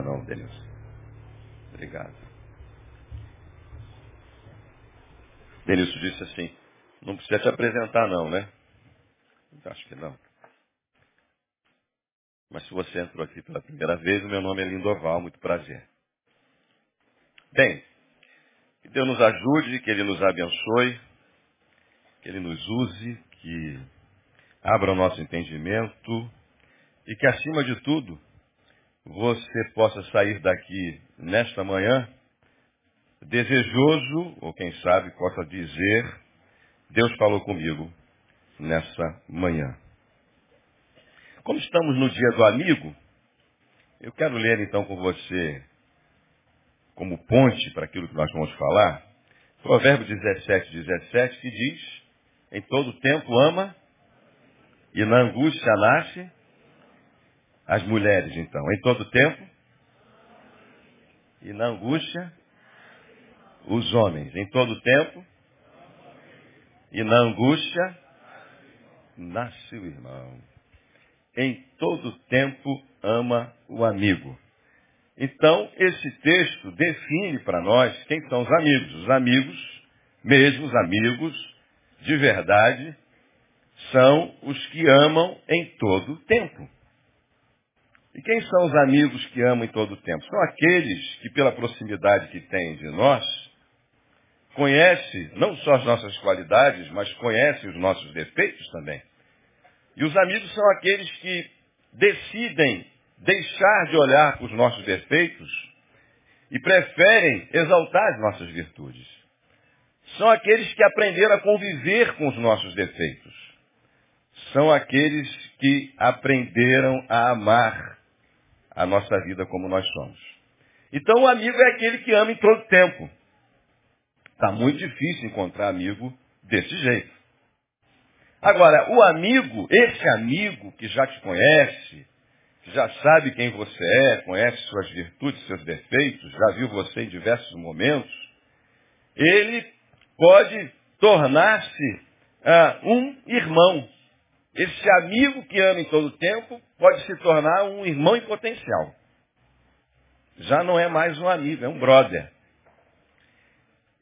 Não, Denilson. Obrigado. Denilson disse assim, não precisa te apresentar não, né? Acho que não. Mas se você entrou aqui pela primeira vez, o meu nome é Lindoval, muito prazer. Bem, que Deus nos ajude, que Ele nos abençoe, que Ele nos use, que abra o nosso entendimento e que, acima de tudo, você possa sair daqui nesta manhã desejoso, ou quem sabe possa dizer, Deus falou comigo nessa manhã. Como estamos no dia do amigo, eu quero ler então com você, como ponte para aquilo que nós vamos falar, Provérbio 17, 17, que diz, em todo tempo ama, e na angústia nasce as mulheres, então. Em todo tempo, e na angústia, os homens. Em todo tempo, e na angústia, nasce o irmão. Em todo tempo ama o amigo. Então, esse texto define para nós quem são os amigos. Os amigos, mesmo os amigos de verdade, são os que amam em todo tempo. E quem são os amigos que amam em todo tempo? São aqueles que, pela proximidade que têm de nós, conhecem não só as nossas qualidades, mas conhecem os nossos defeitos também. E os amigos são aqueles que decidem deixar de olhar para os nossos defeitos e preferem exaltar as nossas virtudes. São aqueles que aprenderam a conviver com os nossos defeitos. São aqueles que aprenderam a amar a nossa vida como nós somos. Então o amigo é aquele que ama em todo tempo. Está muito difícil encontrar amigo desse jeito. Agora, o amigo, esse amigo que já te conhece, que já sabe quem você é, conhece suas virtudes, seus defeitos, já viu você em diversos momentos, ele pode tornar-se ah, um irmão. Esse amigo que ama em todo tempo pode se tornar um irmão em potencial. Já não é mais um amigo, é um brother.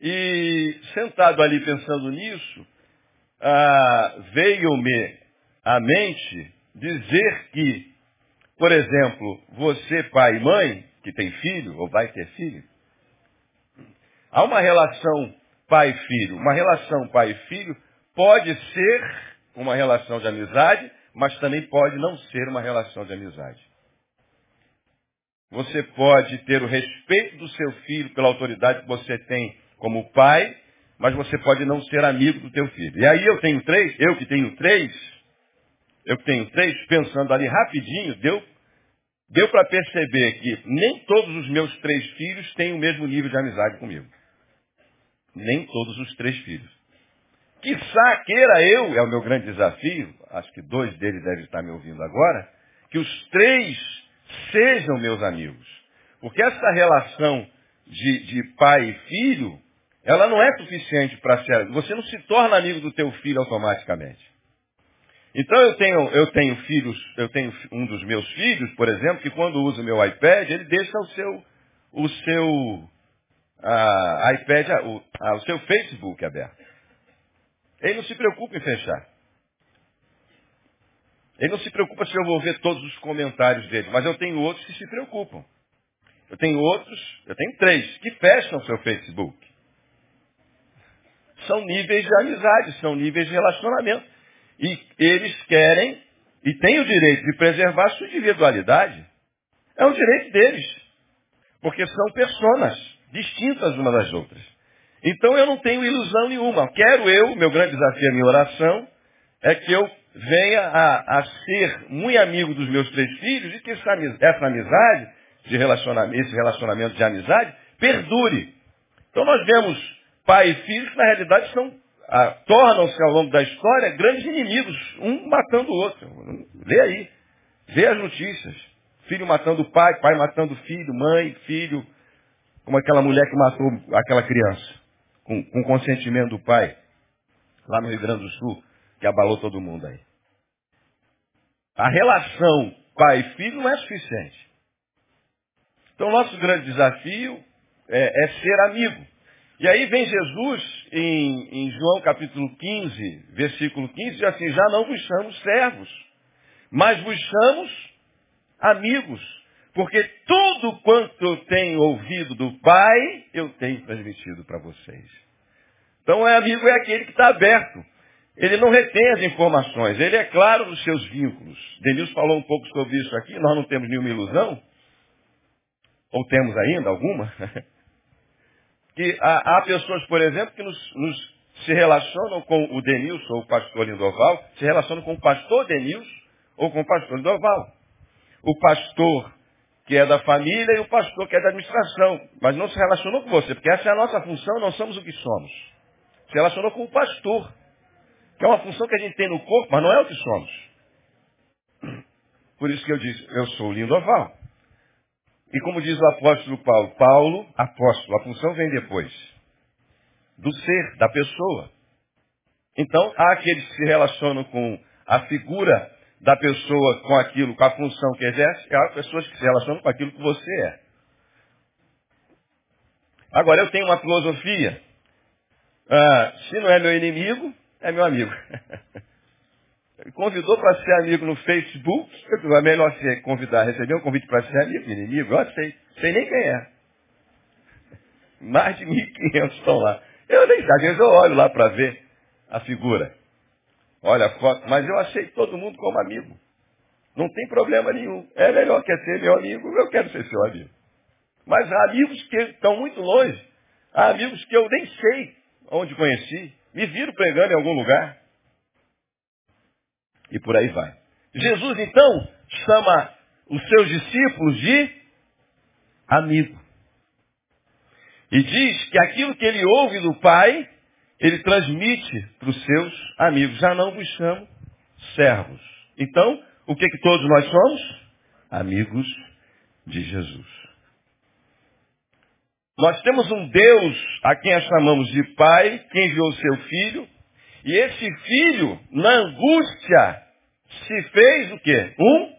E sentado ali pensando nisso, ah, veio-me à mente dizer que, por exemplo, você, pai e mãe, que tem filho, ou vai ter filho, há uma relação pai-filho. Uma relação pai-filho pode ser uma relação de amizade, mas também pode não ser uma relação de amizade. Você pode ter o respeito do seu filho pela autoridade que você tem como pai, mas você pode não ser amigo do teu filho. E aí eu tenho três, eu que tenho três, eu que tenho três, pensando ali rapidinho, deu, deu para perceber que nem todos os meus três filhos têm o mesmo nível de amizade comigo. Nem todos os três filhos. Quiçá queira eu, é o meu grande desafio, acho que dois deles devem estar me ouvindo agora, que os três sejam meus amigos. Porque essa relação de, de pai e filho ela não é suficiente para ser. Você não se torna amigo do teu filho automaticamente. Então eu tenho, eu tenho filhos, eu tenho um dos meus filhos, por exemplo, que quando usa o meu iPad, ele deixa o seu, o seu a, iPad, o, a, o seu Facebook aberto. Ele não se preocupa em fechar. Ele não se preocupa se eu vou ver todos os comentários dele, mas eu tenho outros que se preocupam. Eu tenho outros, eu tenho três, que fecham seu Facebook são níveis de amizade, são níveis de relacionamento. E eles querem e têm o direito de preservar a sua individualidade. É um direito deles. Porque são personas distintas umas das outras. Então eu não tenho ilusão nenhuma. Quero eu, meu grande desafio, minha oração, é que eu venha a, a ser muito amigo dos meus três filhos e que essa, essa amizade, de relacionamento, esse relacionamento de amizade, perdure. Então nós vemos pai e filho que na realidade são, ah, tornam-se ao longo da história grandes inimigos, um matando o outro. Lê aí. Vê as notícias. Filho matando o pai, pai matando o filho, mãe, filho, como aquela mulher que matou aquela criança, com, com consentimento do pai, lá no Rio Grande do Sul, que abalou todo mundo aí. A relação pai e filho não é suficiente. Então, nosso grande desafio é, é ser amigo. E aí vem Jesus em, em, João capítulo 15, versículo 15, diz assim, já não vos chamo servos, mas vos chamo amigos. Porque tudo quanto eu tenho ouvido do Pai, eu tenho transmitido para vocês. Então, é amigo é aquele que está aberto. Ele não retém as informações, ele é claro nos seus vínculos. Denilson falou um pouco sobre isso aqui, nós não temos nenhuma ilusão, ou temos ainda alguma, que há, há, pessoas, por exemplo, que nos, nos, se relacionam com o Denilson ou o pastor Lindoval, se relacionam com o pastor Denilson ou com o pastor Lindoval. O pastor que é da família, e o pastor, que é da administração. Mas não se relacionou com você, porque essa é a nossa função, não somos o que somos. Se relacionou com o pastor, que é uma função que a gente tem no corpo, mas não é o que somos. Por isso que eu disse, eu sou lindo oval. E como diz o apóstolo Paulo, Paulo, apóstolo, a função vem depois. Do ser, da pessoa. Então, há aqueles que se relacionam com a figura da pessoa com aquilo, com a função que exerce, e há pessoas que se relacionam com aquilo que você é. Agora, eu tenho uma filosofia. Ah, se não é meu inimigo, é meu amigo. Me convidou para ser amigo no Facebook. É melhor ser convidar, receber um convite para ser amigo, inimigo. Eu sei, sei nem quem é. Mais de 1.500 estão lá. Eu nem sei, às vezes eu olho lá para ver a figura. Olha a foto, mas eu aceito todo mundo como amigo. Não tem problema nenhum. É melhor que ser meu amigo, eu quero ser seu amigo. Mas há amigos que estão muito longe. Há amigos que eu nem sei onde conheci. Me viram pregando em algum lugar. E por aí vai. Jesus, então, chama os seus discípulos de amigo. E diz que aquilo que ele ouve do Pai, ele transmite para os seus amigos. Já não vos chamo servos. Então, o que, que todos nós somos? Amigos de Jesus. Nós temos um Deus a quem a chamamos de Pai, que enviou seu Filho, e esse Filho, na angústia, se fez o quê? Um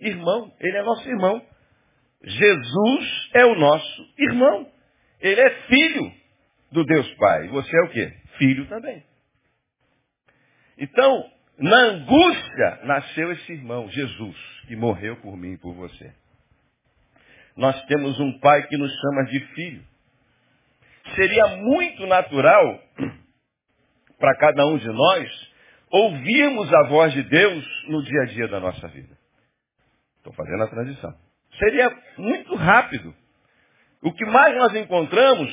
irmão. Ele é nosso irmão. Jesus é o nosso irmão. Ele é filho do Deus Pai. Você é o quê? Filho também. Então, na angústia nasceu esse irmão, Jesus, que morreu por mim e por você. Nós temos um pai que nos chama de filho. Seria muito natural para cada um de nós ouvirmos a voz de Deus no dia a dia da nossa vida. Estou fazendo a transição. Seria muito rápido. O que mais nós encontramos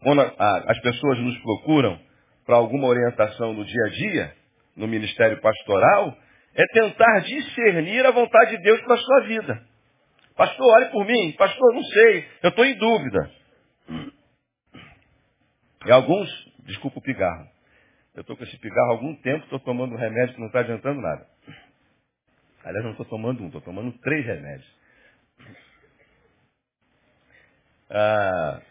quando as pessoas nos procuram para alguma orientação no dia a dia, no ministério pastoral, é tentar discernir a vontade de Deus para a sua vida. Pastor, olhe por mim. Pastor, não sei. Eu estou em dúvida. E alguns, desculpa o pigarro. Eu estou com esse pigarro há algum tempo, estou tomando um remédio que não está adiantando nada. Aliás, não estou tomando um, estou tomando três remédios. Ah,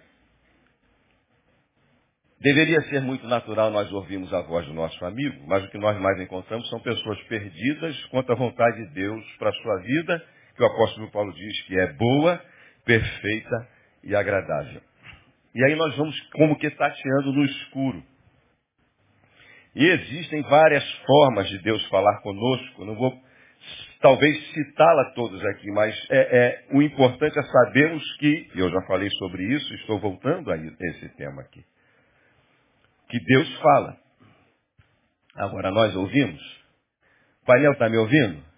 Deveria ser muito natural nós ouvirmos a voz do nosso amigo, mas o que nós mais encontramos são pessoas perdidas quanto à vontade de Deus para a sua vida, que o apóstolo Paulo diz que é boa, perfeita e agradável. E aí nós vamos como que tateando no escuro. E existem várias formas de Deus falar conosco. Não vou talvez citá-la todas aqui, mas é, é, o importante é sabermos que, e eu já falei sobre isso, estou voltando a esse tema aqui que Deus fala. Agora nós ouvimos. Painel está me ouvindo?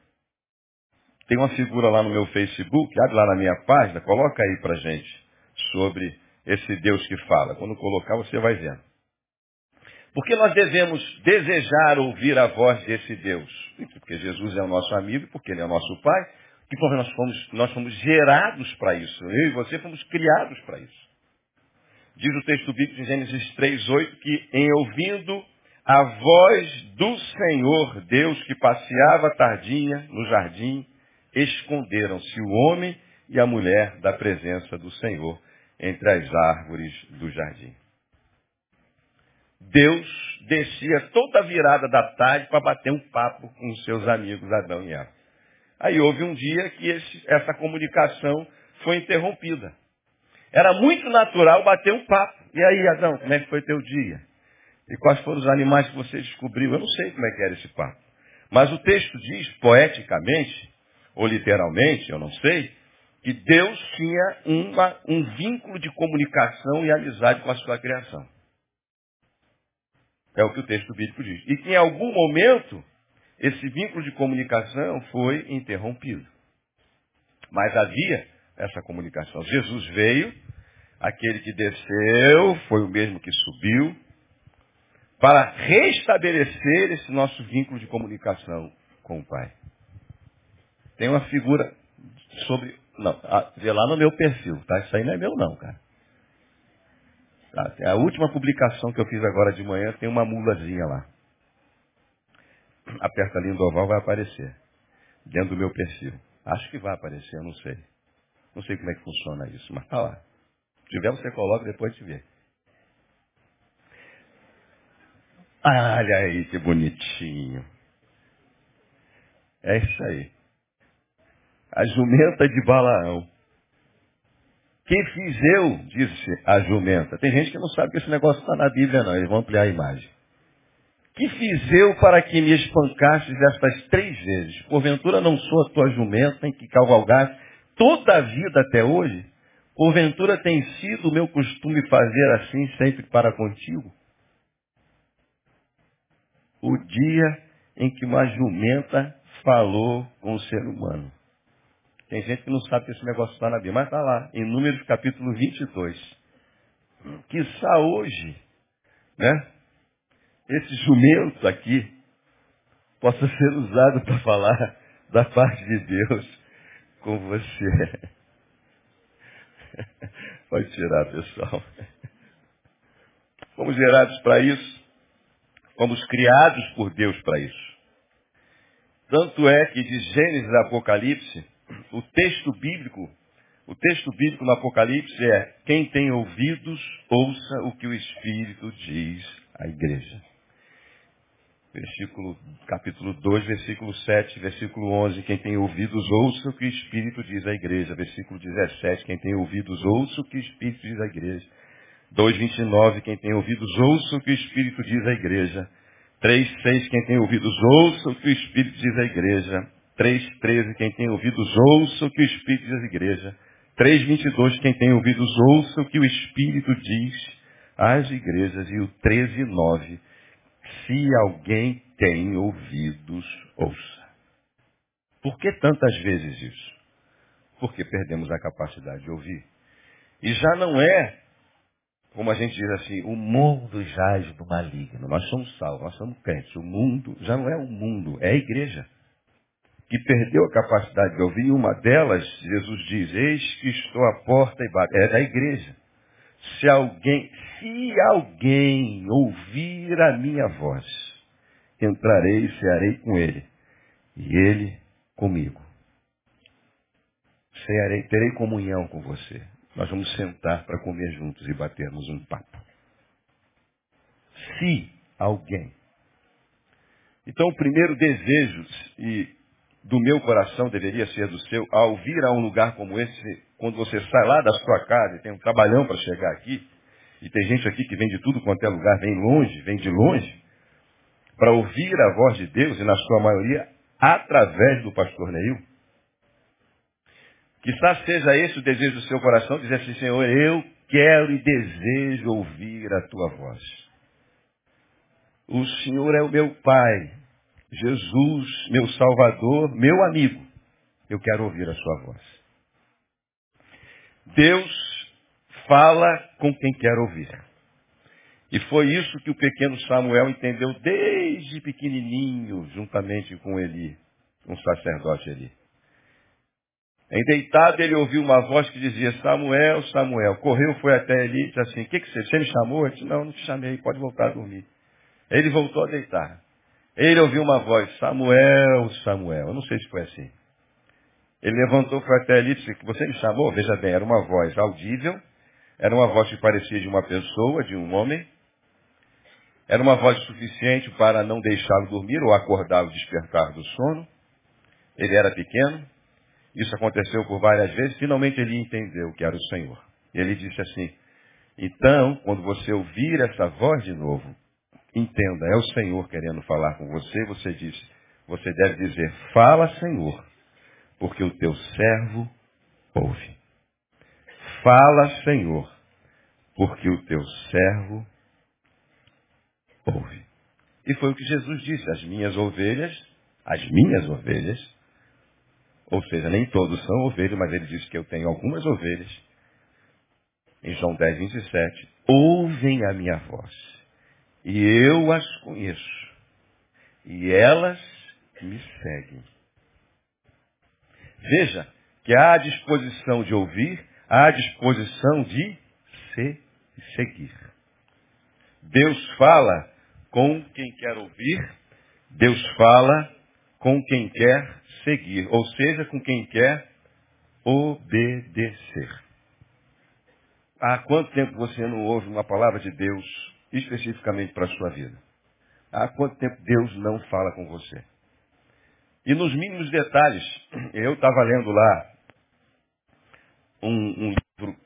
Tem uma figura lá no meu Facebook, abre lá na minha página, coloca aí para gente sobre esse Deus que fala. Quando colocar, você vai vendo. Porque nós devemos desejar ouvir a voz desse Deus? Porque Jesus é o nosso amigo, porque Ele é o nosso Pai, e porque nós fomos, nós fomos gerados para isso. Eu e você fomos criados para isso. Diz o texto bíblico em Gênesis 3,8 que em ouvindo a voz do Senhor Deus que passeava tardinha no jardim, esconderam-se o homem e a mulher da presença do Senhor entre as árvores do jardim. Deus descia toda a virada da tarde para bater um papo com seus amigos Adão e Eva. Aí houve um dia que esse, essa comunicação foi interrompida. Era muito natural bater um papo. E aí, Adão, como é que foi teu dia? E quais foram os animais que você descobriu? Eu não sei como é que era esse papo. Mas o texto diz, poeticamente, ou literalmente, eu não sei, que Deus tinha uma, um vínculo de comunicação e amizade com a sua criação. É o que o texto bíblico diz. E que em algum momento, esse vínculo de comunicação foi interrompido. Mas havia essa comunicação. Jesus veio, aquele que desceu foi o mesmo que subiu, para restabelecer esse nosso vínculo de comunicação com o Pai. Tem uma figura sobre. Não, vê lá no meu perfil, tá? Isso aí não é meu não, cara. Tá, a última publicação que eu fiz agora de manhã tem uma mulazinha lá. Aperta ali no oval, vai aparecer. Dentro do meu perfil. Acho que vai aparecer, eu não sei. Não sei como é que funciona isso, mas tá lá. Se tiver, você coloca depois de ver. Olha aí que bonitinho. É isso aí. A jumenta de Balaão. Quem fiz eu, disse a jumenta. Tem gente que não sabe que esse negócio está na Bíblia, não. Eles vão ampliar a imagem. Que fiz eu para que me espancastes estas três vezes? Porventura não sou a tua jumenta em que cavalgaste toda a vida até hoje? Porventura tem sido o meu costume fazer assim sempre para contigo? O dia em que uma jumenta falou com o ser humano. Tem gente que não sabe que esse negócio está na Bíblia, mas está lá, em Números capítulo 22. Que está hoje, né? Esse jumento aqui possa ser usado para falar da parte de Deus com você. Pode tirar, pessoal. Fomos gerados para isso. Fomos criados por Deus para isso. Tanto é que de Gênesis a Apocalipse, o texto bíblico, o texto bíblico no Apocalipse é quem tem ouvidos, ouça o que o Espírito diz à igreja. Versículo, capítulo 2, versículo 7, versículo 11, quem tem ouvidos, ouça o que o Espírito diz à igreja. Versículo 17, quem tem ouvidos, ouça o que o Espírito diz à igreja. 2,29, quem tem ouvidos, ouça o que o Espírito diz à igreja. 3,6, quem tem ouvidos, ouça o que o Espírito diz à igreja. 3,13, quem tem ouvidos, ouça o que o Espírito diz à igreja. 3,22, quem tem ouvidos, ouça o que o Espírito diz às igrejas. E o 13,9, se alguém tem ouvidos, ouça. Por que tantas vezes isso? Porque perdemos a capacidade de ouvir. E já não é, como a gente diz assim, o mundo jaz do maligno. Nós somos salvos, nós somos crentes. O mundo já não é o mundo, é a igreja que perdeu a capacidade de ouvir, e uma delas, Jesus diz, eis que estou à porta e bato. É da igreja. Se alguém, se alguém ouvir a minha voz, entrarei e cearei com ele, e ele comigo. Cearei, terei comunhão com você. Nós vamos sentar para comer juntos e batermos um papo. Se alguém. Então, o primeiro desejo, e do meu coração deveria ser do seu, ao vir a um lugar como esse, quando você sai lá da sua casa e tem um trabalhão para chegar aqui, e tem gente aqui que vem de tudo quanto é lugar, vem longe, vem de longe, para ouvir a voz de Deus, e na sua maioria, através do pastor Neil. Quizás seja esse o desejo do seu coração, dizer assim, Senhor, eu quero e desejo ouvir a tua voz. O Senhor é o meu Pai, Jesus, meu Salvador, meu amigo, eu quero ouvir a sua voz. Deus fala com quem quer ouvir. E foi isso que o pequeno Samuel entendeu desde pequenininho, juntamente com Eli, um sacerdote Eli. Em deitado ele ouviu uma voz que dizia, Samuel, Samuel. Correu, foi até Eli e disse assim, o que, que você, você me chamou? Ele disse, não, não te chamei, pode voltar a dormir. Ele voltou a deitar. Ele ouviu uma voz, Samuel, Samuel. Eu não sei se foi assim. Ele levantou, até ali e disse, você me chamou? Veja bem, era uma voz audível, era uma voz que parecia de uma pessoa, de um homem. Era uma voz suficiente para não deixá-lo dormir ou acordá-lo, despertar do sono. Ele era pequeno. Isso aconteceu por várias vezes. Finalmente ele entendeu que era o Senhor. Ele disse assim, então, quando você ouvir essa voz de novo, entenda, é o Senhor querendo falar com você, você diz, você deve dizer, fala Senhor, porque o teu servo ouve. Fala Senhor, porque o teu servo ouve. E foi o que Jesus disse, as minhas ovelhas, as minhas ovelhas, ou seja, nem todos são ovelhas, mas ele disse que eu tenho algumas ovelhas, em João 10, 27, ouvem a minha voz, e eu as conheço, e elas me seguem. Veja que há disposição de ouvir, há disposição de se seguir. Deus fala com quem quer ouvir, Deus fala com quem quer seguir, ou seja, com quem quer obedecer. Há quanto tempo você não ouve uma palavra de Deus especificamente para a sua vida? Há quanto tempo Deus não fala com você? E nos mínimos detalhes, eu estava lendo lá um, um, livro,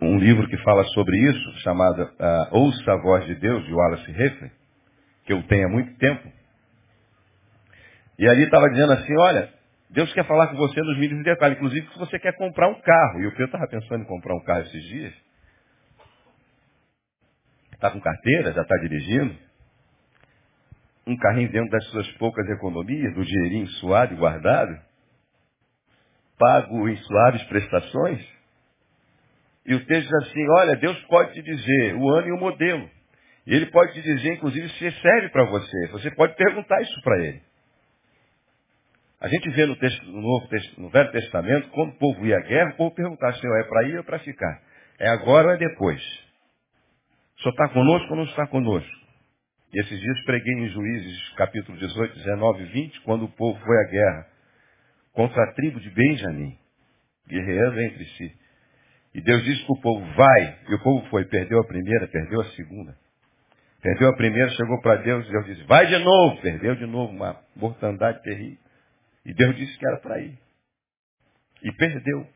um livro que fala sobre isso, chamado uh, Ouça a Voz de Deus, de Wallace Heffer, que eu tenho há muito tempo. E ali estava dizendo assim, olha, Deus quer falar com você nos mínimos detalhes. Inclusive, se você quer comprar um carro. E o Pedro estava pensando em comprar um carro esses dias. Está com carteira, já está dirigindo. Um carrinho dentro das suas poucas economias, do dinheirinho suado e guardado. Pago em suaves prestações. E o texto diz assim, olha, Deus pode te dizer o ano e o modelo. E ele pode te dizer, inclusive, se serve para você. Você pode perguntar isso para ele. A gente vê no, texto, no, Novo, no Velho Testamento, quando o povo ia à guerra, o povo perguntava, Senhor, é para ir ou para ficar? É agora ou é depois? Senhor está conosco ou não está conosco? E esses dias preguei em Juízes, capítulo 18, 19 e 20, quando o povo foi à guerra contra a tribo de Benjamim, guerreando entre si. E Deus disse para o povo, vai. E o povo foi, perdeu a primeira, perdeu a segunda. Perdeu a primeira, chegou para Deus, e Deus disse, vai de novo. Perdeu de novo, uma mortandade terrível. E Deus disse que era para ir. E perdeu.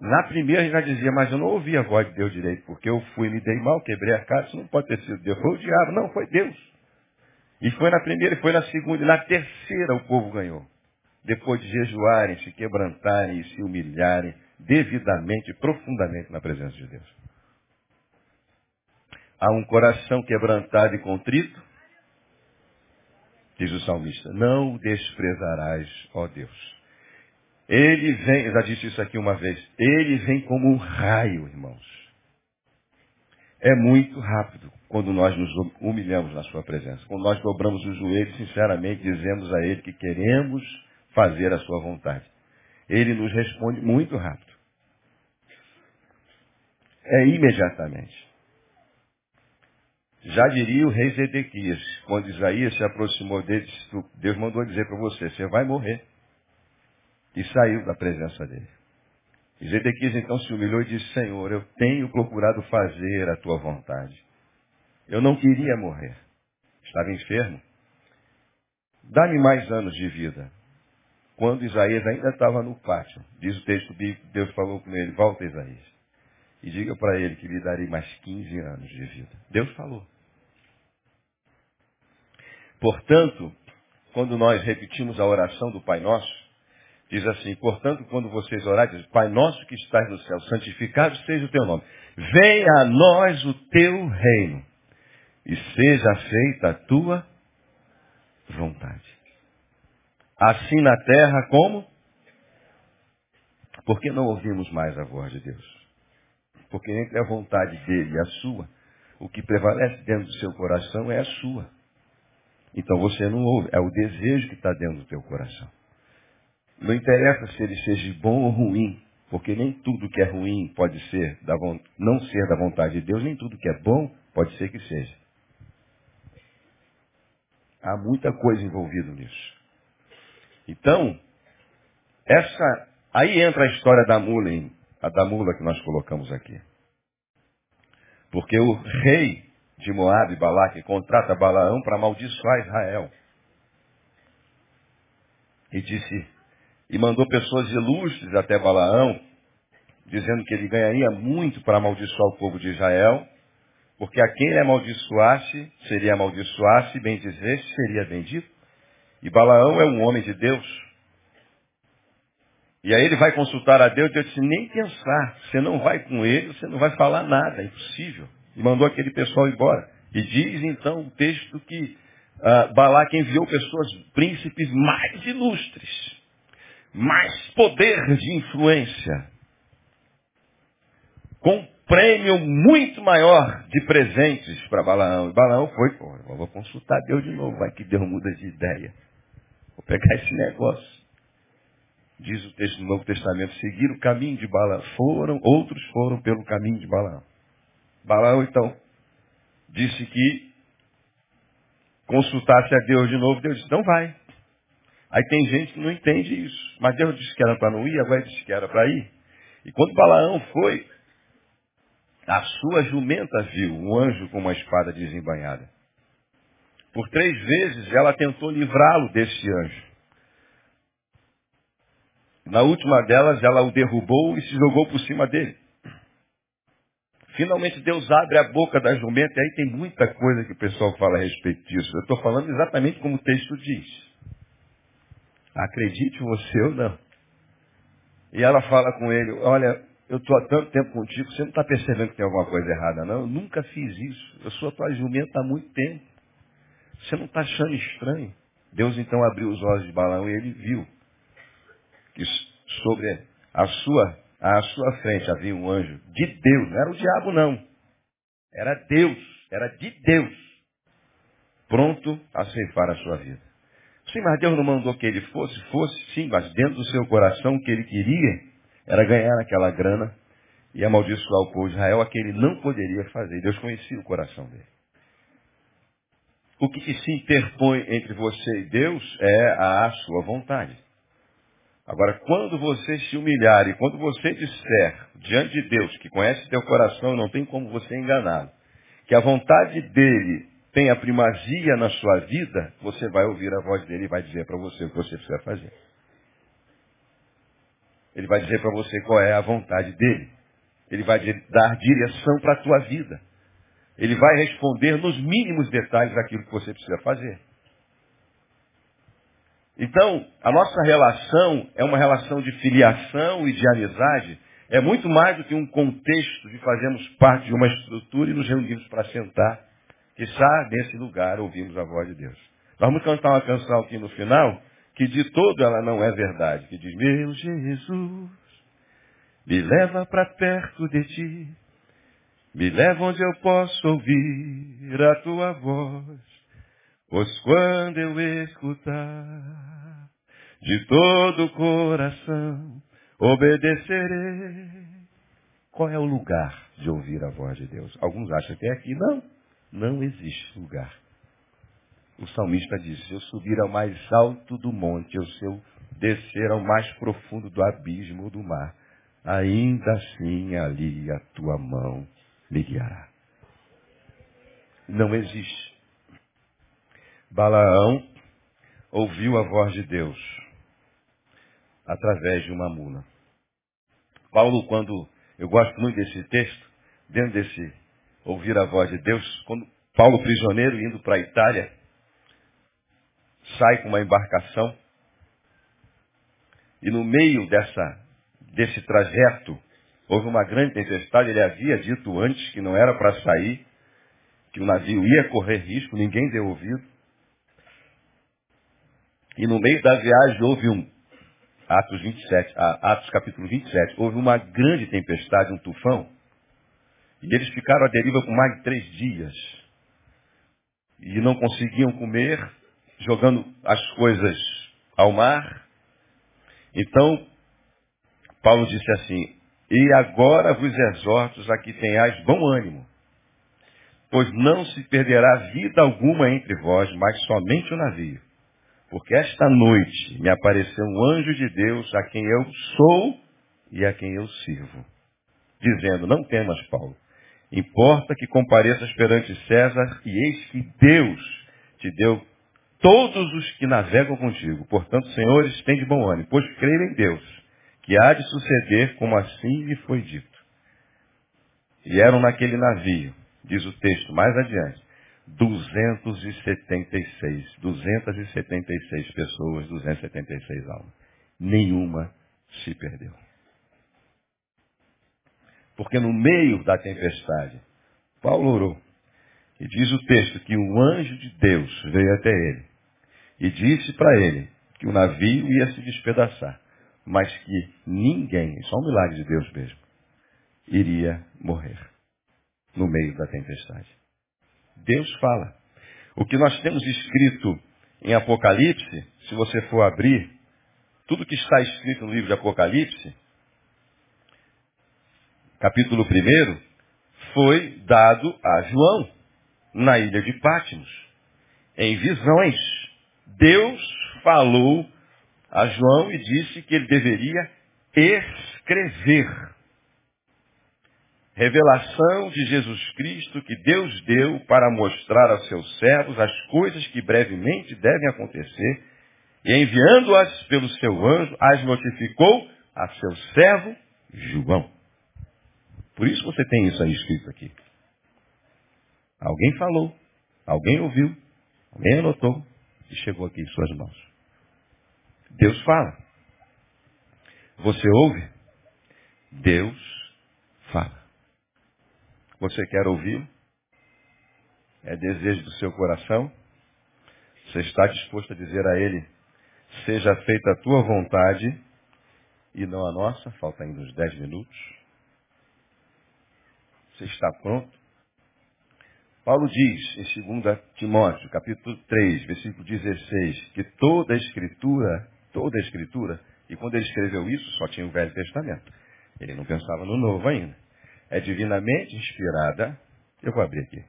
Na primeira ele já dizia, mas eu não ouvi a voz de Deus direito, porque eu fui, me dei mal, quebrei a casa, isso não pode ter sido Deus. Foi o diabo, não, foi Deus. E foi na primeira, e foi na segunda, e na terceira o povo ganhou. Depois de jejuarem, se quebrantarem e se humilharem devidamente, profundamente na presença de Deus. Há um coração quebrantado e contrito, diz o salmista, não o desprezarás, ó Deus. Ele vem, eu já disse isso aqui uma vez, ele vem como um raio, irmãos. É muito rápido quando nós nos humilhamos na sua presença. Quando nós dobramos os joelhos, sinceramente, dizemos a ele que queremos fazer a sua vontade. Ele nos responde muito rápido. É imediatamente. Já diria o rei Zedequias, quando Isaías se aproximou dele, Deus mandou dizer para você, você vai morrer. E saiu da presença dele. E Zedequias então se humilhou e disse, Senhor, eu tenho procurado fazer a tua vontade. Eu não queria morrer. Estava enfermo. Dá-me mais anos de vida. Quando Isaías ainda estava no pátio, diz o texto bíblico, Deus falou com ele, volta Isaías. E diga para ele que lhe darei mais 15 anos de vida. Deus falou. Portanto, quando nós repetimos a oração do Pai Nosso, diz assim, portanto, quando vocês orarem, diz, Pai Nosso que estás no céu, santificado seja o teu nome. Venha a nós o teu reino e seja feita a tua vontade. Assim na terra como? Por que não ouvimos mais a voz de Deus? Porque entre a vontade dele e a sua, o que prevalece dentro do seu coração é a sua. Então você não ouve, é o desejo que está dentro do teu coração. Não interessa se ele seja bom ou ruim, porque nem tudo que é ruim pode ser da, não ser da vontade de Deus, nem tudo que é bom pode ser que seja. Há muita coisa envolvida nisso. Então, essa aí entra a história da mula, a da mula que nós colocamos aqui. Porque o rei de Moab, Balaque, contrata Balaão para amaldiçoar Israel. E disse, e mandou pessoas ilustres até Balaão, dizendo que ele ganharia muito para amaldiçoar o povo de Israel, porque a quem ele amaldiçoasse, seria amaldiçoasse, bem dizer, seria bendito. E Balaão é um homem de Deus. E aí ele vai consultar a Deus e Deus disse, nem pensar, você não vai com ele, você não vai falar nada, é impossível. E mandou aquele pessoal embora. E diz então o texto que uh, Balaque enviou pessoas, príncipes mais ilustres, mais poder de influência, com prêmio muito maior de presentes para Balaão. E Balaão foi, pô, vou consultar Deus de novo, vai que Deus muda de ideia. Vou pegar esse negócio diz o texto do Novo Testamento, seguiram o caminho de Balaão. Foram, outros foram pelo caminho de Balaão. Balaão, então, disse que consultasse a Deus de novo. Deus disse, não vai. Aí tem gente que não entende isso. Mas Deus disse que era para não ir, agora disse que era para ir. E quando Balaão foi, a sua jumenta viu um anjo com uma espada desembanhada. Por três vezes ela tentou livrá-lo desse anjo. Na última delas, ela o derrubou e se jogou por cima dele. Finalmente Deus abre a boca da jumenta e aí tem muita coisa que o pessoal fala a respeito disso. Eu estou falando exatamente como o texto diz. Acredite você ou não. E ela fala com ele, olha, eu estou há tanto tempo contigo, você não está percebendo que tem alguma coisa errada, não? Eu nunca fiz isso. Eu sou tua jumenta há muito tempo. Você não está achando estranho? Deus então abriu os olhos de Balaão e ele viu que sobre a sua, a sua frente havia um anjo de Deus, não era o diabo não. Era Deus, era de Deus, pronto a ceifar a sua vida. Sim, mas Deus não mandou que ele fosse, fosse sim, mas dentro do seu coração o que ele queria era ganhar aquela grana e amaldiçoar o povo de Israel, a que ele não poderia fazer. Deus conhecia o coração dele. O que, que se interpõe entre você e Deus é a sua vontade. Agora, quando você se humilhar e quando você disser diante de Deus, que conhece teu coração e não tem como você enganá-lo, que a vontade dele tem a primazia na sua vida, você vai ouvir a voz dele e vai dizer para você o que você precisa fazer. Ele vai dizer para você qual é a vontade dele. Ele vai dar direção para a tua vida. Ele vai responder nos mínimos detalhes aquilo que você precisa fazer. Então, a nossa relação é uma relação de filiação e de amizade. É muito mais do que um contexto de fazermos parte de uma estrutura e nos reunirmos para sentar. Que está nesse lugar ouvimos a voz de Deus. Nós vamos cantar uma canção aqui no final, que de todo ela não é verdade. Que diz, meu Jesus, me leva para perto de ti. Me leva onde eu posso ouvir a tua voz. Pois quando eu escutar de todo o coração, obedecerei. Qual é o lugar de ouvir a voz de Deus? Alguns acham que é aqui. Não, não existe lugar. O salmista diz, se eu subir ao mais alto do monte, ou se eu descer ao mais profundo do abismo do mar, ainda assim ali a tua mão me guiará. Não existe. Balaão ouviu a voz de Deus através de uma mula. Paulo, quando eu gosto muito desse texto, dentro desse ouvir a voz de Deus, quando Paulo prisioneiro indo para a Itália, sai com uma embarcação e no meio dessa desse trajeto houve uma grande tempestade. Ele havia dito antes que não era para sair, que o navio ia correr risco, ninguém deu ouvido. E no meio da viagem houve um, Atos 27, Atos capítulo 27, houve uma grande tempestade, um tufão. E eles ficaram à deriva por mais de três dias. E não conseguiam comer, jogando as coisas ao mar. Então, Paulo disse assim, e agora vos exorto a que tenhais bom ânimo, pois não se perderá vida alguma entre vós, mas somente o navio. Porque esta noite me apareceu um anjo de Deus a quem eu sou e a quem eu sirvo. Dizendo, não temas, Paulo. Importa que compareças perante César e eis que Deus te deu todos os que navegam contigo. Portanto, senhores, de bom ânimo, pois creio em Deus, que há de suceder como assim lhe foi dito. E eram naquele navio, diz o texto mais adiante, 276, 276 pessoas, 276 almas. Nenhuma se perdeu. Porque no meio da tempestade, Paulo orou. E diz o texto que um anjo de Deus veio até ele e disse para ele que o navio ia se despedaçar, mas que ninguém, só um milagre de Deus mesmo, iria morrer no meio da tempestade. Deus fala. O que nós temos escrito em Apocalipse, se você for abrir, tudo que está escrito no livro de Apocalipse, capítulo 1, foi dado a João, na ilha de Pátimos, em visões. Deus falou a João e disse que ele deveria escrever. Revelação de Jesus Cristo que Deus deu para mostrar aos seus servos as coisas que brevemente devem acontecer, e enviando-as pelo seu anjo, as notificou a seu servo João. Por isso você tem isso aí escrito aqui. Alguém falou, alguém ouviu, alguém anotou e chegou aqui em suas mãos. Deus fala. Você ouve? Deus fala. Você quer ouvir? É desejo do seu coração? Você está disposto a dizer a Ele, seja feita a tua vontade e não a nossa? Falta ainda uns dez minutos. Você está pronto? Paulo diz em 2 Timóteo, capítulo 3, versículo 16, que toda a escritura, toda a escritura, e quando ele escreveu isso, só tinha o Velho Testamento. Ele não pensava no Novo ainda. É divinamente inspirada, eu vou abrir aqui,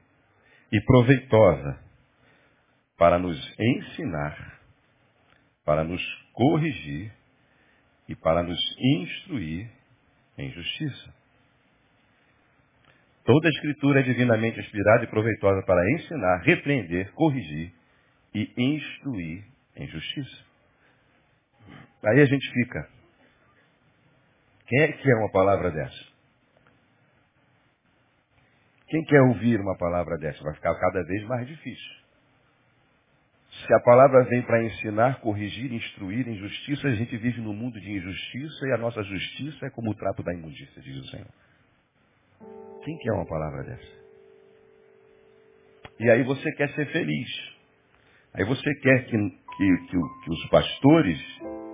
e proveitosa para nos ensinar, para nos corrigir e para nos instruir em justiça Toda a escritura é divinamente inspirada e proveitosa para ensinar, repreender, corrigir e instruir em justiça. Aí a gente fica. Quem é que quer uma palavra dessa? Quem quer ouvir uma palavra dessa? Vai ficar cada vez mais difícil. Se a palavra vem para ensinar, corrigir, instruir em justiça, a gente vive num mundo de injustiça e a nossa justiça é como o trapo da imundícia, diz o Senhor. Quem quer uma palavra dessa? E aí você quer ser feliz. Aí você quer que, que, que, que os pastores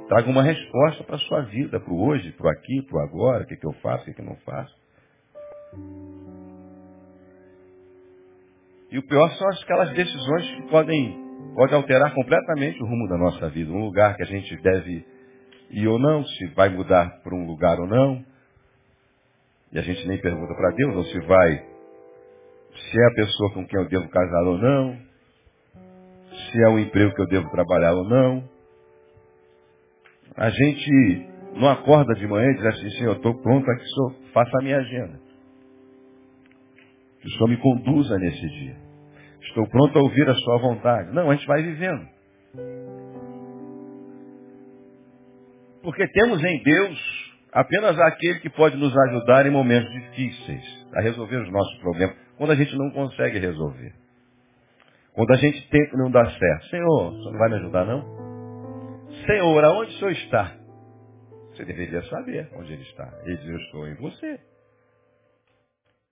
tragam uma resposta para a sua vida, para o hoje, para o aqui, para o agora, o que, que eu faço, o que, que eu não faço. E o pior são aquelas decisões que podem, podem alterar completamente o rumo da nossa vida. Um lugar que a gente deve ir ou não, se vai mudar para um lugar ou não. E a gente nem pergunta para Deus, ou se vai, se é a pessoa com quem eu devo casar ou não, se é o emprego que eu devo trabalhar ou não. A gente não acorda de manhã e diz assim, Senhor, estou pronto aqui, Senhor, faça a minha agenda. Que o Senhor me conduza nesse dia. Estou pronto a ouvir a sua vontade. Não, a gente vai vivendo. Porque temos em Deus apenas aquele que pode nos ajudar em momentos difíceis, a resolver os nossos problemas, quando a gente não consegue resolver. Quando a gente tenta não dá certo. Senhor, você não vai me ajudar não? Senhor, aonde o Senhor está? Você deveria saber onde ele está. Ele diz, eu estou em você.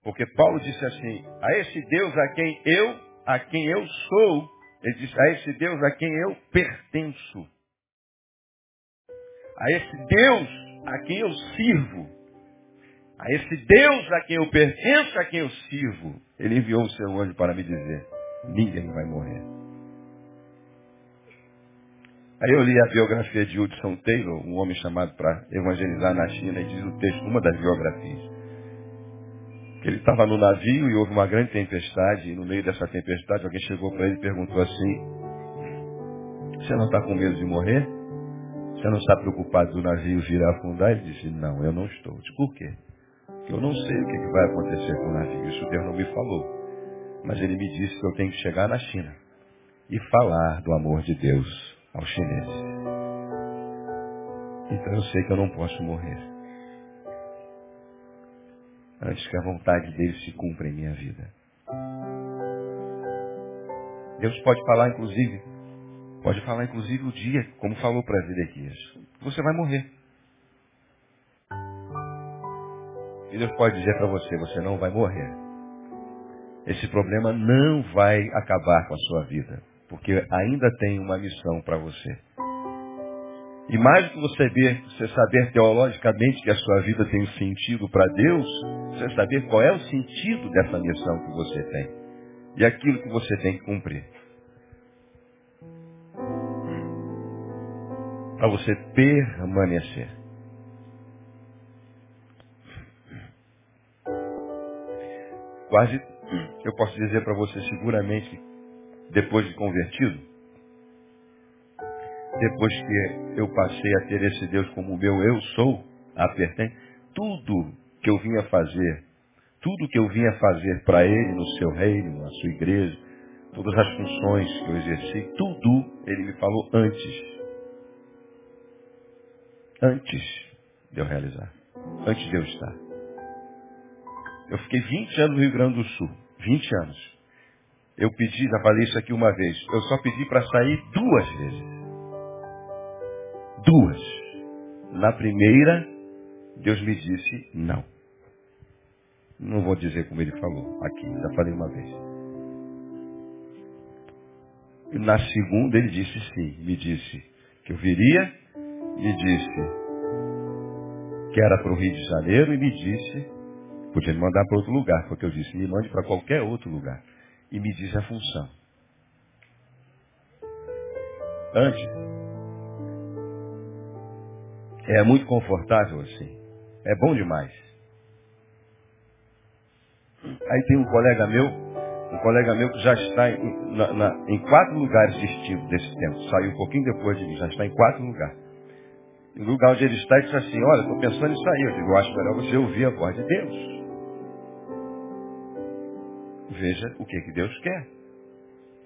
Porque Paulo disse assim, a esse Deus a quem eu, a quem eu sou, ele disse, a esse Deus a quem eu pertenço. A esse Deus a quem eu sirvo, a esse Deus a quem eu pertenço, a quem eu sirvo, ele enviou o seu anjo para me dizer, ninguém vai morrer. Aí eu li a biografia de Hudson Taylor, um homem chamado para evangelizar na China, e diz o texto, uma das biografias, que ele estava no navio e houve uma grande tempestade, e no meio dessa tempestade alguém chegou para ele e perguntou assim, você não está com medo de morrer? Você não está preocupado do navio vir a afundar? Ele disse, não, eu não estou. Disse, por quê? Porque eu não sei o que vai acontecer com o navio. Isso Deus não me falou. Mas ele me disse que eu tenho que chegar na China. e falar do amor de Deus aos chineses. Então eu sei que eu não posso morrer. Antes que a vontade dele se cumpra em minha vida. Deus pode falar, inclusive, pode falar, inclusive, o dia, como falou para Ezequias. Você vai morrer. E Deus pode dizer para você, você não vai morrer. Esse problema não vai acabar com a sua vida. Porque ainda tem uma missão para você. E mais do que você saber, você saber teologicamente que a sua vida tem um sentido para Deus, você saber qual é o sentido dessa missão que você tem. E aquilo que você tem que cumprir. Para você permanecer. Quase, eu posso dizer para você seguramente, depois de convertido, depois que eu passei a ter esse Deus como o meu eu sou, a pertence, tudo que eu vinha fazer, tudo que eu vinha fazer para Ele no seu reino, na sua igreja, todas as funções que eu exerci, tudo Ele me falou antes. Antes de eu realizar. Antes de eu estar. Eu fiquei 20 anos no Rio Grande do Sul. 20 anos. Eu pedi, já falei isso aqui uma vez, eu só pedi para sair duas vezes. Duas. Na primeira, Deus me disse não. Não vou dizer como ele falou aqui, já falei uma vez. E na segunda ele disse sim, me disse que eu viria, me disse que era para o Rio de Janeiro e me disse, podia me mandar para outro lugar, porque eu disse, me mande para qualquer outro lugar. E me disse a função. Antes, é muito confortável assim. É bom demais. Aí tem um colega meu, um colega meu que já está em, na, na, em quatro lugares distintos desse tempo. Saiu um pouquinho depois de mim, já está em quatro lugares. No lugar onde ele está, ele disse assim, olha, estou pensando em sair. Eu digo, eu acho melhor você ouvir a voz de Deus. Veja o que, que Deus quer.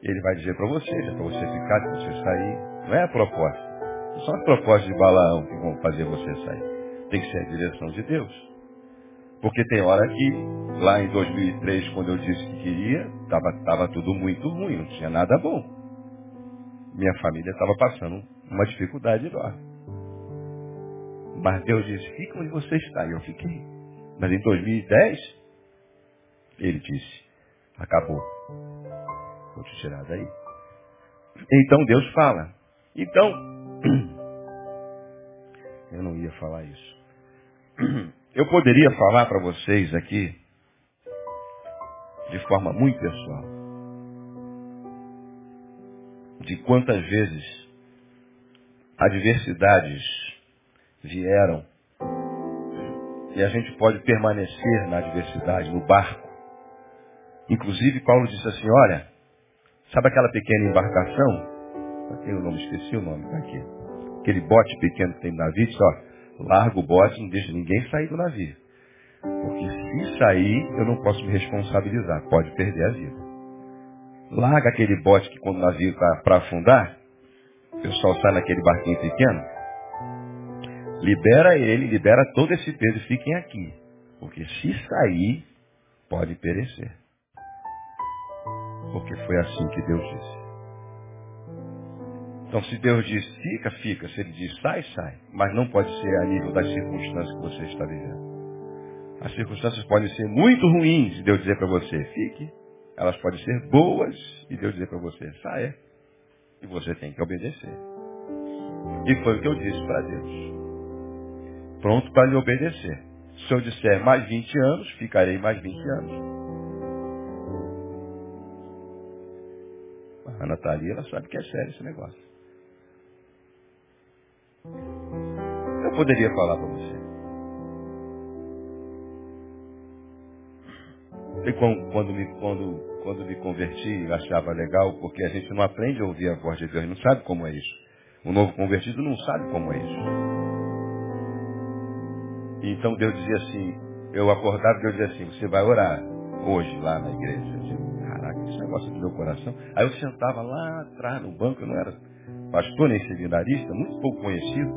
Ele vai dizer para você, é para você ficar, para você sair. Não é a proposta. Não são as propostas de Balaão que vão fazer você sair. Tem que ser a direção de Deus. Porque tem hora que, lá em 2003, quando eu disse que queria, estava tava tudo muito ruim, não tinha nada bom. Minha família estava passando uma dificuldade enorme. Mas Deus disse, fica onde você está. E eu fiquei. Mas em 2010, ele disse, acabou. Vou te tirar daí. Então Deus fala. Então, eu não ia falar isso. Eu poderia falar para vocês aqui, de forma muito pessoal, de quantas vezes adversidades vieram e a gente pode permanecer na adversidade, no barco. Inclusive, Paulo disse assim: Olha, sabe aquela pequena embarcação? Tem o nome, esqueci o nome, está aqui. Aquele bote pequeno que tem no navio, diz, ó, larga o bote, não deixa ninguém sair do navio. Porque se sair, eu não posso me responsabilizar, pode perder a vida. Larga aquele bote que quando o navio está para afundar, o pessoal sai naquele barquinho pequeno, libera ele, libera todo esse peso e fiquem aqui. Porque se sair, pode perecer. Porque foi assim que Deus disse. Então, se Deus diz fica, fica. Se Ele diz sai, sai. Mas não pode ser a nível das circunstâncias que você está vivendo. As circunstâncias podem ser muito ruins e Deus dizer para você fique. Elas podem ser boas e Deus dizer para você saia. E você tem que obedecer. E foi o que eu disse para Deus. Pronto para lhe obedecer. Se eu disser mais 20 anos, ficarei mais 20 anos. A Natalia, ela sabe que é sério esse negócio. Eu poderia falar para você. E quando me, quando, quando me converti, eu achava legal, porque a gente não aprende a ouvir a voz de Deus, não sabe como é isso. O novo convertido não sabe como é isso. E então Deus dizia assim, eu acordava e Deus dizia assim, você vai orar hoje lá na igreja. Eu dizia, caraca, esse negócio do meu coração. Aí eu sentava lá atrás no banco, eu não era pastor nem seminarista, muito pouco conhecido,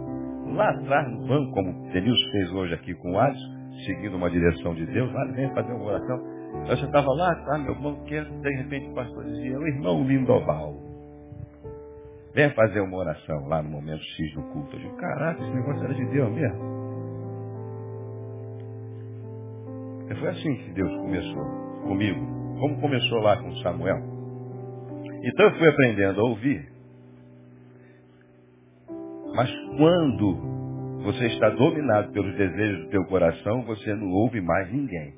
lá atrás no banco, como Denilson fez hoje aqui com o Alisson, seguindo uma direção de Deus, lá vem fazer uma oração. Eu sentava lá atrás meu banco, que de repente o pastor dizia, o irmão Lindoval, vem fazer uma oração lá no momento X do culto. Eu digo, caraca, esse negócio era de Deus mesmo. Foi assim que Deus começou comigo, como começou lá com Samuel. Então eu fui aprendendo a ouvir. Mas quando você está dominado pelos desejos do teu coração, você não ouve mais ninguém.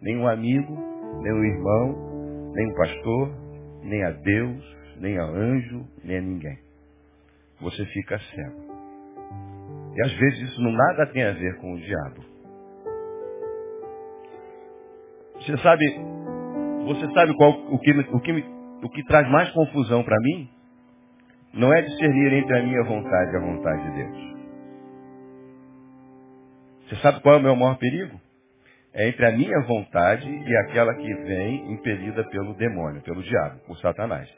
Nem um amigo, nem um irmão, nem um pastor, nem a Deus, nem a anjo, nem a ninguém. Você fica cego. E às vezes isso não nada tem a ver com o diabo. Você sabe, você sabe qual, o, que, o, que, o que traz mais confusão para mim? Não é discernir entre a minha vontade e a vontade de Deus. Você sabe qual é o meu maior perigo? É entre a minha vontade e aquela que vem impelida pelo demônio, pelo diabo, por Satanás.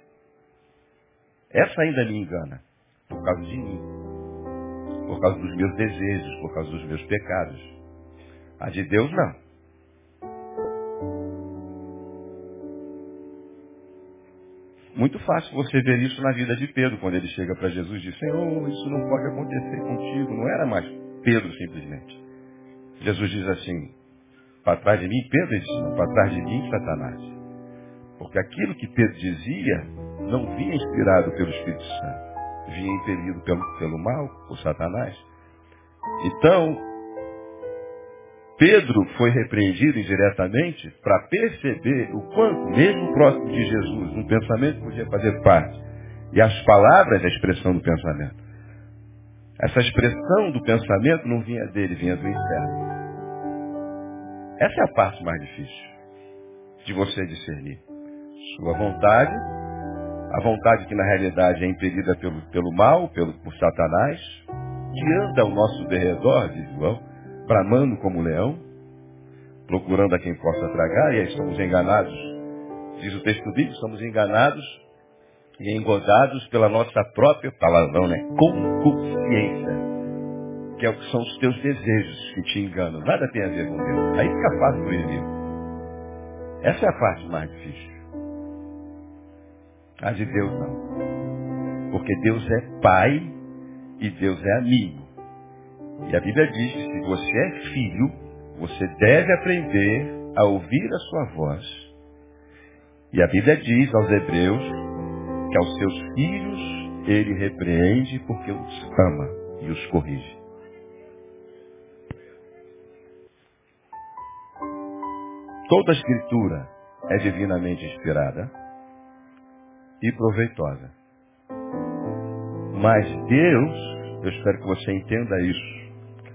Essa ainda me engana, por causa de mim, por causa dos meus desejos, por causa dos meus pecados. A de Deus não. Muito fácil você ver isso na vida de Pedro, quando ele chega para Jesus e diz, Senhor, isso não pode acontecer contigo. Não era mais Pedro simplesmente. Jesus diz assim, para trás de mim, Pedro disse, para trás de mim, Satanás. Porque aquilo que Pedro dizia não vinha inspirado pelo Espírito Santo, vinha impelido pelo, pelo mal, por Satanás. Então, Pedro foi repreendido indiretamente para perceber o quanto, mesmo próximo de Jesus, um pensamento podia fazer parte. E as palavras, a expressão do pensamento. Essa expressão do pensamento não vinha dele, vinha do inferno. Essa é a parte mais difícil de você discernir. Sua vontade, a vontade que na realidade é impedida pelo, pelo mal, pelo, por Satanás, que anda ao nosso derredor, diz João, bramando como leão, procurando a quem possa tragar, e aí somos enganados. Diz o texto bíblico, somos enganados e engodados pela nossa própria palavrão, né? Concupiscência. Que, é o que são os teus desejos que te enganam. Nada tem a ver com Deus. Aí fica fácil para ele. Essa é a parte mais difícil. A de Deus não. Porque Deus é Pai e Deus é amigo. E a Bíblia diz que se você é filho, você deve aprender a ouvir a sua voz. E a Bíblia diz aos hebreus que aos seus filhos ele repreende porque os ama e os corrige. Toda a escritura é divinamente inspirada e proveitosa. Mas Deus, eu espero que você entenda isso,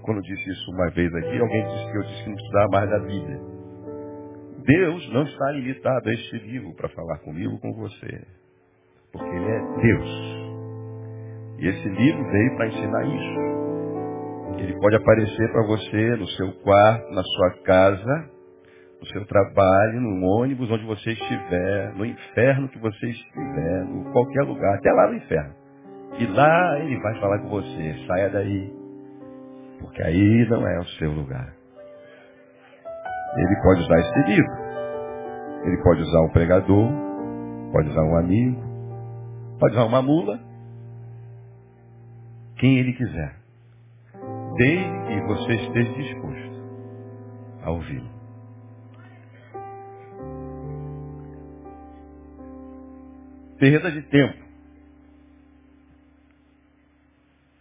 quando eu disse isso uma vez aqui, alguém disse que eu disse que não precisava mais da Bíblia. Deus não está limitado a este livro para falar comigo com você. Porque Ele é Deus. E esse livro veio para ensinar isso. Ele pode aparecer para você no seu quarto, na sua casa, no seu trabalho, no ônibus, onde você estiver, no inferno que você estiver, em qualquer lugar, até lá no inferno. E lá ele vai falar com você, saia daí, porque aí não é o seu lugar. Ele pode usar esse livro. Ele pode usar um pregador, pode usar um amigo, pode usar uma mula. Quem ele quiser. Desde que você esteja disposto a ouvi-lo. Perda de tempo.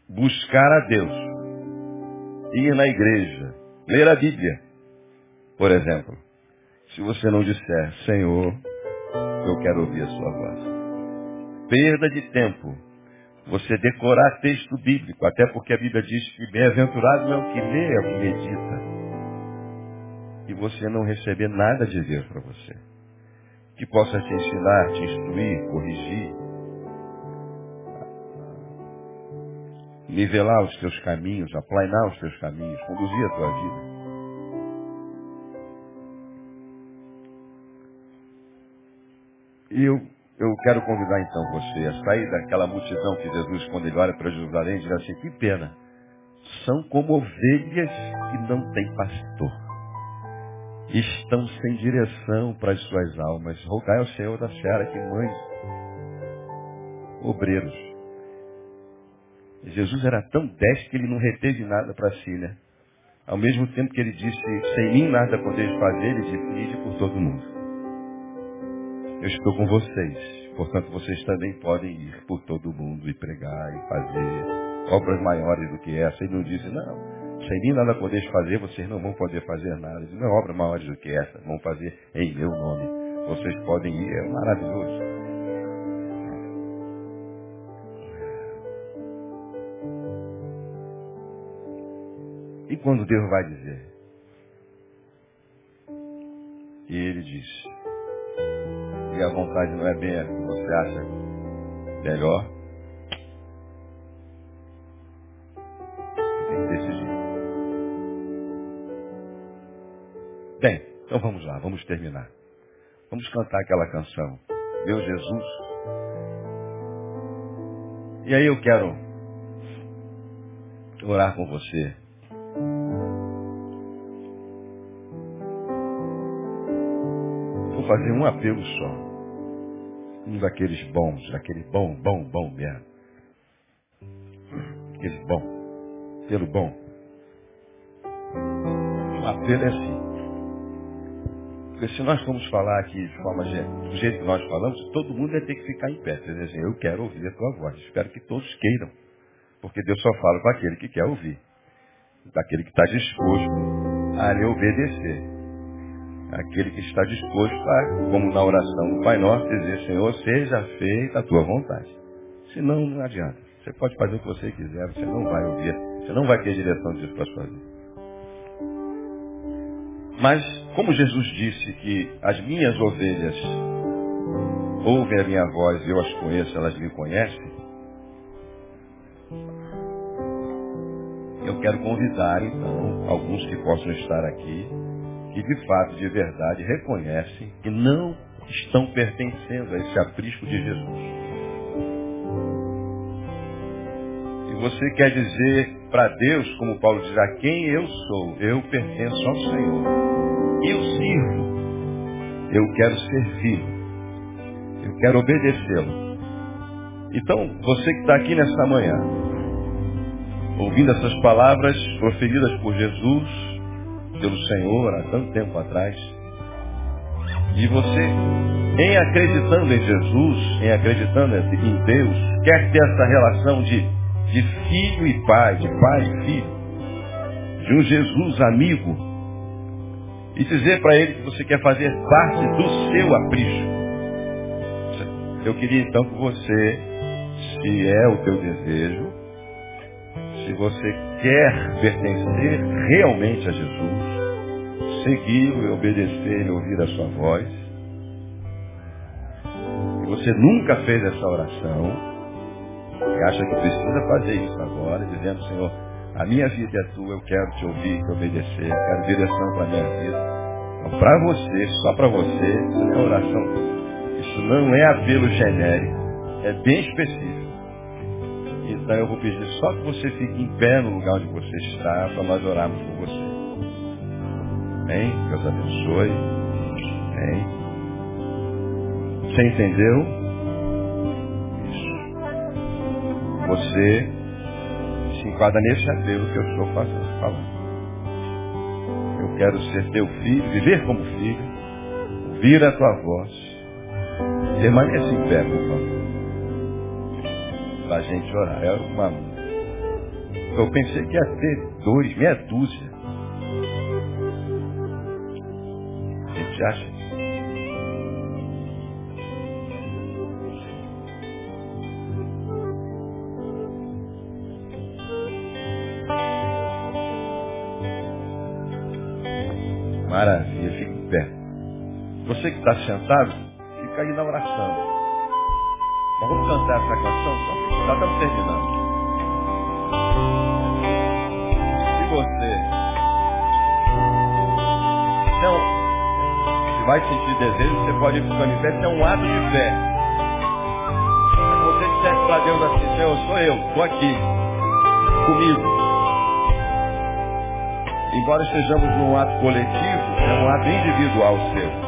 Buscar a Deus ir na igreja, ler a Bíblia, por exemplo. Se você não disser, Senhor, eu quero ouvir a sua voz. Perda de tempo. Você decorar texto bíblico, até porque a Bíblia diz que bem-aventurado é o que lê, é o que medita. E você não receber nada de Deus para você. Que possa te ensinar, te instruir, corrigir, nivelar os teus caminhos, aplainar os teus caminhos, conduzir a tua vida. E eu, eu quero convidar então você a sair daquela multidão que Jesus, quando ele olha para Jerusalém, diz assim, que pena. São como ovelhas que não têm pastor. Estão sem direção para as suas almas. Rogai ao Senhor da Seara que mãe obreiros. Jesus era tão deste que ele não reteve nada para si, né? Ao mesmo tempo que ele disse, sem mim nada podeis fazer, ele disse, ide por todo mundo. Eu estou com vocês, portanto vocês também podem ir por todo mundo e pregar e fazer obras maiores do que essa. Ele não disse, não, sem mim nada podeis fazer, vocês não vão poder fazer nada. Ele disse, não, obras maiores do que essa, vão fazer em meu nome. Vocês podem ir, é maravilhoso. Quando Deus vai dizer? E ele diz, e a vontade não é bem a que você acha melhor, tem que decidir. Bem, então vamos lá, vamos terminar. Vamos cantar aquela canção, Meu Jesus. E aí eu quero orar com você. Fazer um apelo só. Um daqueles bons, daquele bom, bom, bom mesmo. Aquele bom. Pelo bom. O apelo é assim. Porque se nós formos falar aqui de forma do jeito que nós falamos, todo mundo vai ter que ficar em pé. Dizer assim, eu quero ouvir a tua voz. Espero que todos queiram. Porque Deus só fala com aquele que quer ouvir. Daquele que está disposto a lhe obedecer. Aquele que está disposto a, como na oração do Pai Nosso, dizer, Senhor, seja feita a tua vontade. Senão, não adianta. Você pode fazer o que você quiser, você não vai ouvir, você não vai ter direção disso para sua vida. Mas, como Jesus disse que as minhas ovelhas ouvem a minha voz e eu as conheço, elas me conhecem, eu quero convidar, então, alguns que possam estar aqui, que de fato, de verdade, reconhecem que não estão pertencendo a esse aprisco de Jesus. E você quer dizer para Deus, como Paulo diz, a quem eu sou, eu pertenço ao Senhor. Eu sirvo. Eu quero servi-lo. Eu quero obedecê-lo. Então, você que está aqui nessa manhã, ouvindo essas palavras proferidas por Jesus, pelo Senhor há tanto tempo atrás. E você, em acreditando em Jesus, em acreditando em Deus, quer ter essa relação de, de filho e pai, de pai e filho, de um Jesus amigo, e dizer para ele que você quer fazer parte do seu aprisco. Eu queria então que você, se é o teu desejo, se você quer pertencer realmente a Jesus, segui-lo e obedecer e ouvir a sua voz, e você nunca fez essa oração, e acha que precisa fazer isso agora, dizendo, Senhor, a minha vida é tua, eu quero te ouvir, te obedecer, eu quero direção para a minha vida. Então, para você, só para você, isso é oração. Isso não é apelo genérico, é bem específico. Então eu vou pedir só que você fique em pé no lugar onde você está para nós orarmos por você. Amém? Deus abençoe. Amém? Você entendeu? Isso. Você se enquadra nesse apelo que eu estou fazendo, falando. Eu quero ser teu filho, viver como filho, ouvir a tua voz. Permaneça em pé, por favor para a gente orar. É uma... Eu pensei que ia ter dois, meia dúzia. Gente acha Maravilha, fique em pé. Você que está sentado, fica aí na oração. Vamos cantar essa canção, só já estamos terminando. Se você não, vai sentir desejo, você pode ir para o manifesto, é um ato de fé. Você disser para Deus assim, Senhor, sou eu, estou aqui, comigo. Embora estejamos num ato coletivo, é um ato individual seu.